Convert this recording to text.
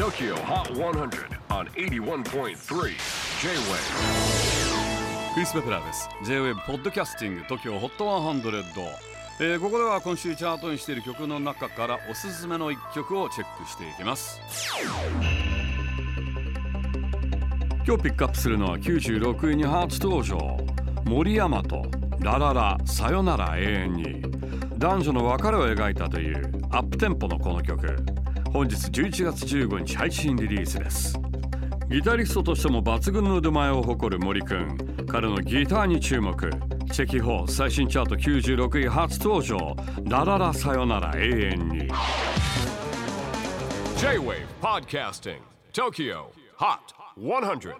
TOKYO HOT 100 on 81.3 J-WAVE クリス・ベプラーです。J-WAVE ポッドキャスティング TOKYO HOT 100、えーここでは今週チャートにしている曲の中からおすすめの一曲をチェックしていきます。今日ピックアップするのは96位に初登場。森山とラララさよなら永遠に。男女の別れを描いたというアップテンポのこの曲。本日11月15日配信リリースです。ギタリストとしても抜群の腕前を誇る森くん。彼のギターに注目。チェキホー最新チャート96位初登場。ラララさよなら永遠に。J-WAVE PODCASTING TOKYO HOT 100